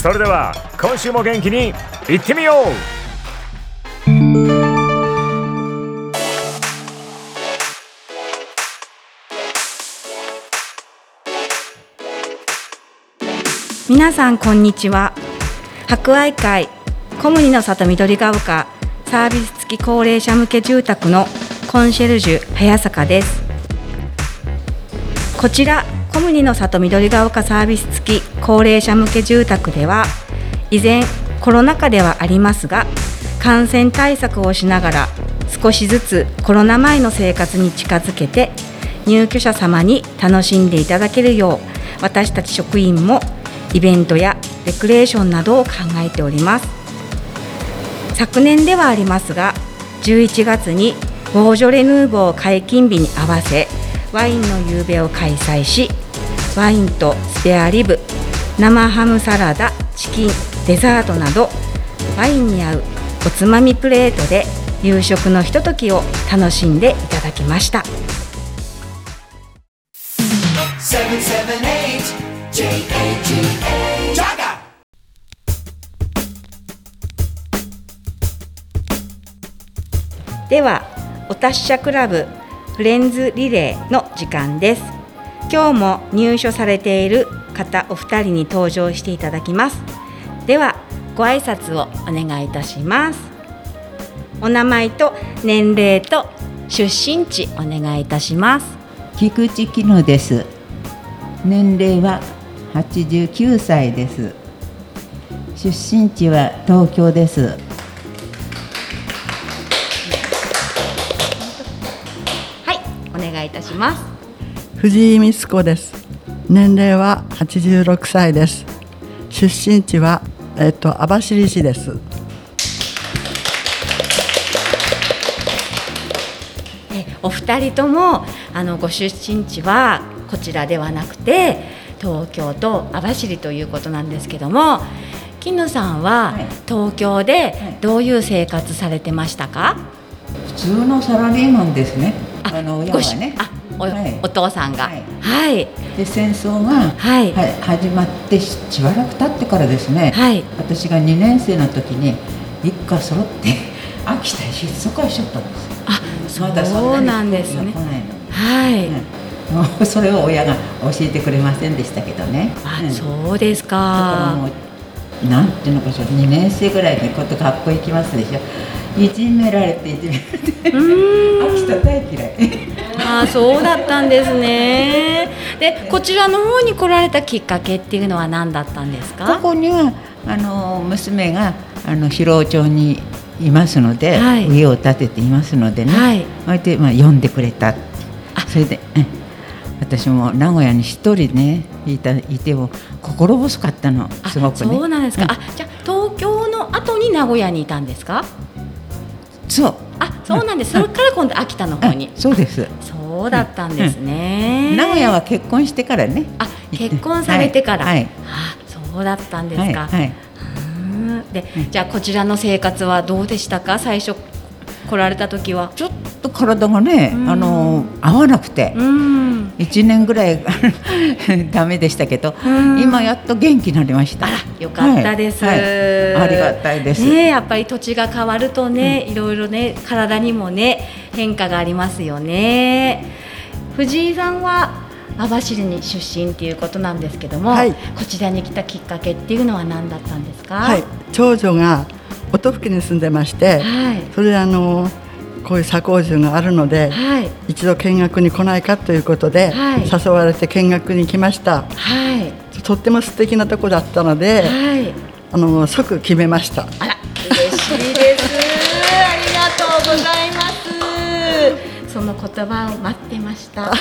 それでは今週も元気にいってみよう。皆さんこんにちは。博愛会小麦の里緑が丘サービス付き高齢者向け住宅のコンシェルジュ早坂です。こちら小麦の里緑が丘サービス付き高齢者向け住宅では依然コロナ禍ではありますが感染対策をしながら少しずつコロナ前の生活に近づけて入居者様に楽しんでいただけるよう私たち職員もイベントやレクレーションなどを考えております。昨年ではありますが11月にボージョレ・ヌーボー解禁日に合わせワインの夕べを開催しワインとスペアリブ生ハムサラダチキンデザートなどワインに合うおつまみプレートで夕食のひとときを楽しんでいただきました。ではお達者クラブフレンズリレーの時間です今日も入所されている方お二人に登場していただきます。ではご挨拶をお願いいたします。お名前と年齢と出身地お願いいたします。菊池絹乃です。年齢は89歳です。出身地は東京です。いたします藤井光子です。年齢は86歳です。出身地はえっと網走市です。お二人ともあのご出身地はこちらではなくて東京と網走ということなんですけども金野さんは東京でどういう生活されてましたか、普通のサラリーマンですね。あの親はね。あおはい、お父さんが、はい、はい、で戦争が、はい、始まってしばらく経ってからですね、はい、私が2年生の時に一家揃って 秋田へ出疎開しちゃったんです。あそうなんですね。はい、うん、それを親が教えてくれませんでしたけどね。あ、うん、そうですか。なんていうのかしら2年生ぐらいでこと学校行きますでしょ。いじめられていじめられて。秋田大嫌いあそうだったんですね。でこちらの方に来られたきっかけっていうのは何だったんですか？ここにはあの娘があの広尾町にいますので、はい、家を建てていますのでね、はい、それで、まあ、呼んでくれたそれで、私も名古屋に一人ねいたいても心細かったの。すごくね。そうなんですか、うん、あじゃあ東京の後に名古屋にいたんですか？そう。あそうなんです、それから今度秋田の方に、そうです。そうだったんですね、名古屋は結婚してからね。あ結婚されてから、はい、あそうだったんですか、はいで、じゃあこちらの生活はどうでしたか？最初来られた時は？ちょっと体がね、あの合わなくて、1年ぐらい ダメでしたけど、今やっと元気になりました。よかったです、はい。はい、ありがたいです。ねやっぱり土地が変わるとね、うん、いろいろね体にもね変化がありますよね。藤井さんは網走に出身っていうことなんですけども、はい、こちらに来たきっかけっていうのは何だったんですか？はい、長女が音吹に住んでまして、はい、それであのこういう左工樹があるので、はい、一度見学に来ないかということで、はい、誘われて見学に来ました、はい、とっても素敵なとこだったので、はい、あの即決めました。あら嬉しいです。ありがとうございます。その言葉を待ってました。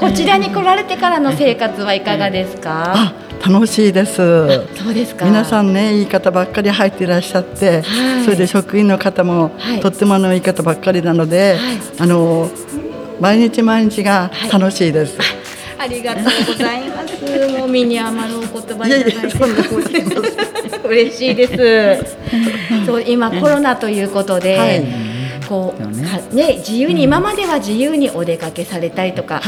こちらに来られてからの生活はいかがですか、楽しいです。そうですか。皆さんねいい方ばっかり入っていらっしゃって、はい、それで職員の方も、はい、とってもあのいい方ばっかりなので、はい、あの毎日毎日が楽しいです。ありがとうございます。もう身に余るお言葉いただいて 嬉しいです。そう今コロナということで。こう。ね。自由に、今までは自由にお出かけされたりとか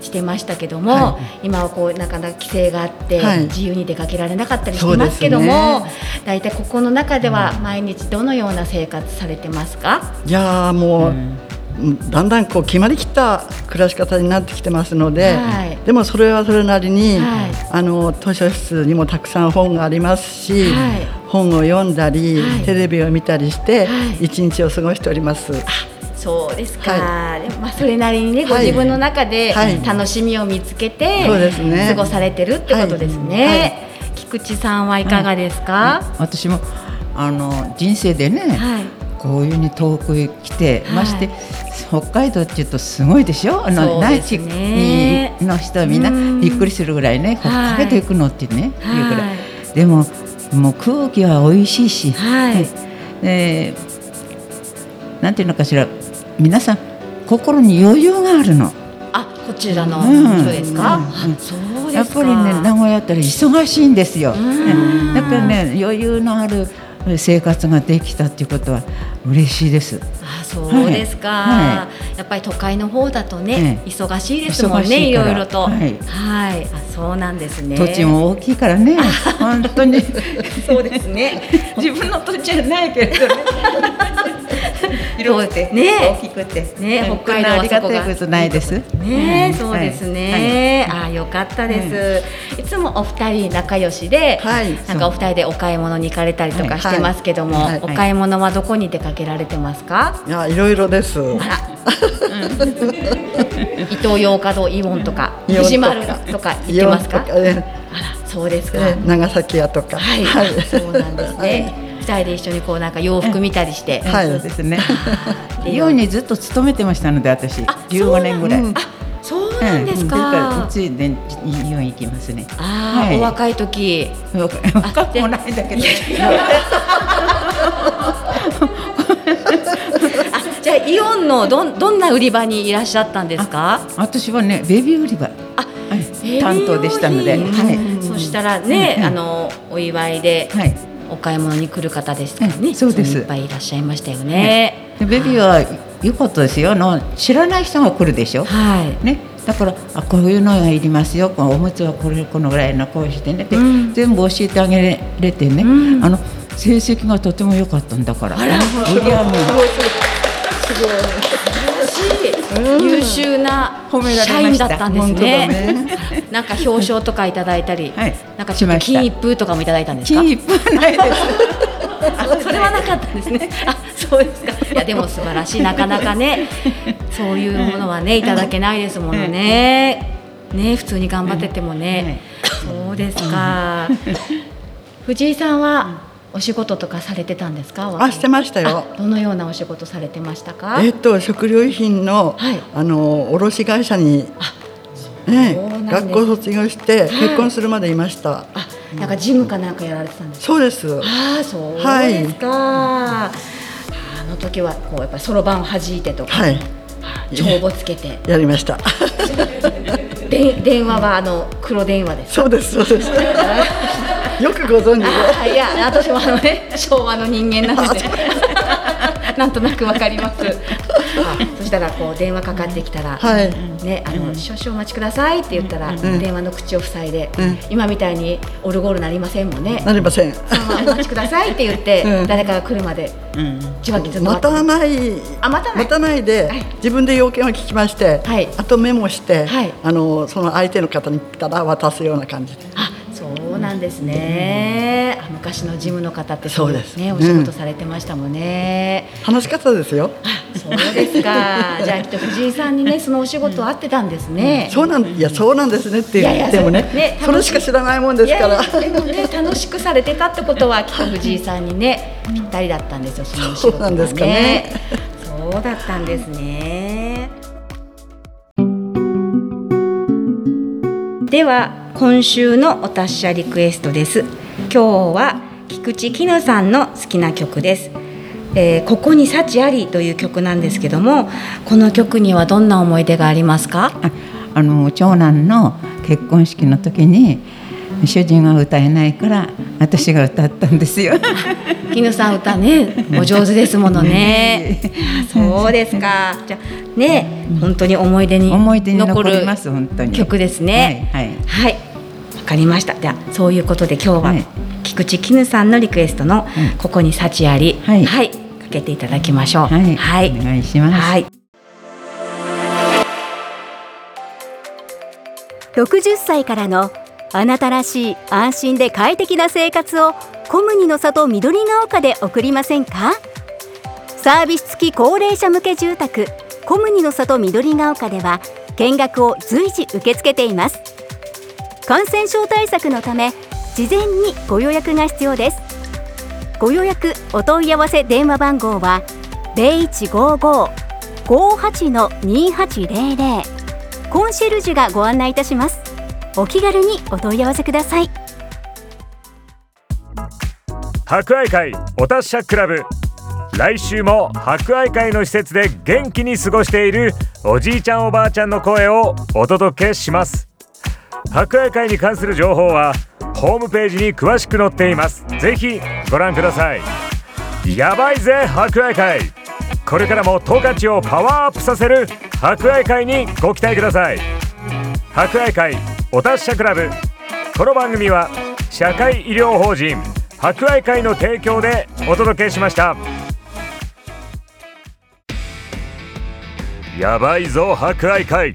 してましたけども、はい、今はこうなかなか規制があって、自由に出かけられなかったりしてますけども、大体、ここの中では毎日どのような生活されてますか？いやもう、だんだんこう決まりきった暮らし方になってきてますので、はい、でもそれはそれなりに、はい、あの図書室にもたくさん本がありますし、はい、本を読んだり、テレビを見たりして一日を過ごしております。そうですか、はい、まあ、それなりにね、ご自分の中で楽しみを見つけて、そうですね、過ごされてるってことですね。菊池さんはいかがですか、私もあの人生でね、こういうに遠くへ来て、まして北海道っていうとすごいでしょ？あの、内地の人はみん。なびっくりするぐらいね、北海道行くのってね、い。うぐら。いでももう空気は美味しいし、はい、えー、なんていうのかしら皆さん心に余裕があるの。あこちらの人ですか、うん。ううやっぱりね名古屋ったら忙しいんですよ。だからね余裕のある生活ができたっていうことは嬉しいです。あそうですか、はい、やっぱり都会の方だとね、忙しいですもんねいろいろと。はい、はい、あそうなんですね。土地も大きいからね本当にそうですね。自分の土地はないけれどね。広くて、ね、大きくて、ね、北海道はありがたいことないです。ね、そうですね。あ、よかったです。い。つもお二人仲良しで、なんかお二人でお買い物に行かれたりとかしてますけども、お買い物はどこに出かけられてますか？いや、いろいろです。伊東洋華堂イオンとか、藤丸とか行ってますか？あら、そうですか。長崎屋とか。はい、そうなんですね。二人で一緒にこうなんか洋服見たりして、はい、そうですね。イオンにずっと勤めてましたので私15年ぐらい。そうなんですか。うちでイオン行きますね。ああ、お若い時。若くもないんだけど。じゃあイオンのどどんな売り場にいらっしゃったんですか。私はねベビー売り場。あ、担当でしたので、はい。そしたらね、あのお祝いで。はい。お買い物に来る方ですからね、そうです。いっぱいいらっしゃいましたよね。ベビーは良かったですよ。の知らない人が来るでしょ、はい。ね、だからあこういうのがいりますよ。おむつはこれこのぐらいのこうしてね。って、うん、全部教えてあげれてね、うん、あの成績がとても良かったんだから。売り上げすごい優秀な社員だったんですね。ねなんか表彰とかいただいたり、はい、なんかちょっと金一封とかもいただいたんですか？金一封ないです。あ、それはなかったんですね。あ、そうですか。いやでも素晴らしいなかなかね、そういうものはねいただけないですものね。ね普通に頑張っててもね。そうですか。藤井さんはお仕事とかされてたんですか？あ、してましたよ。どのようなお仕事されてました？か。えっと食料品の、はい、あの卸会社に。ね、学校卒業して結婚するまでいました。あ、なんか事務かなんかやられてたんですそうです。あ、そうですか。はい、あの時はこうやっぱりそろばん弾いてとか、はい、帳簿つけてやりました。で電話はあの黒電話ですそうですそうです。よくご存知で。いや私もあのね昭和の人間なので。なんとなくわかります。そしたらこう電話かかってきたら、はい、ねあの、少々お待ちくださいって言ったら、電話の口を塞いで、今みたいにオルゴールなりませんもんね。なりません。お待ちくださいって言って、誰かが来るまで、待たないあ待たない。待たないで、自分で要件を聞きまして、はい、あとメモして、はい、あのその相手の方に来たら渡すような感じで。あそうなんですね、うん、昔のジムの方ってそうです。ねお仕事されてましたもんね、うん、楽しかったですよ。そうですか。じゃあきっと藤井さんにねそのお仕事あってたんですね、うん、そうなんいやそうなんですねって言ってもねねそれしか知らないもんですから。でもね楽しくされてたってことはきっと藤井さんにねぴったりだったんですよそのお仕事、ね、そうなんですかね。そうだったんですね。では今週のお達者リクエストです今日は菊池絹さんの好きな曲です、えー、ここに幸ありという曲なんですけどもこの曲にはどんな思い出がありますか？あの長男の結婚式の時に主人は歌えないから私が歌ったんですよ。絹さん歌ねお上手ですものね。そうですか。じゃね本当に思い出に残る曲ですね。はい、はいはい、かりました。じゃあそういうことで今日は、はい、菊池絹さんのリクエストの「ここに幸あり」はい、はい、かけていただきましょう。はい、お願いします。はい。60歳からのあなたらしい安心で快適な生活をコムニの里緑が丘で送りませんか？サービス付き高齢者向け住宅コムニの里緑が丘では見学を随時受け付けています感染症対策のため事前にご予約が必要です。ご予約お問い合わせ電話番号は0155-58-2800コンシェルジュがご案内いたします。お気軽にお問い合わせください。博愛会お達者クラブ。来週も博愛会の施設で元気に過ごしているおじいちゃんおばあちゃんの声をお届けします。博愛会に関する情報はホームページに詳しく載っています。ぜひご覧ください。やばいぜ博愛会。これからも十勝をパワーアップさせる博愛会にご期待ください。博愛会お達者クラブ。この番組は社会医療法人博愛会の提供でお届けしました。やばいぞ博愛会。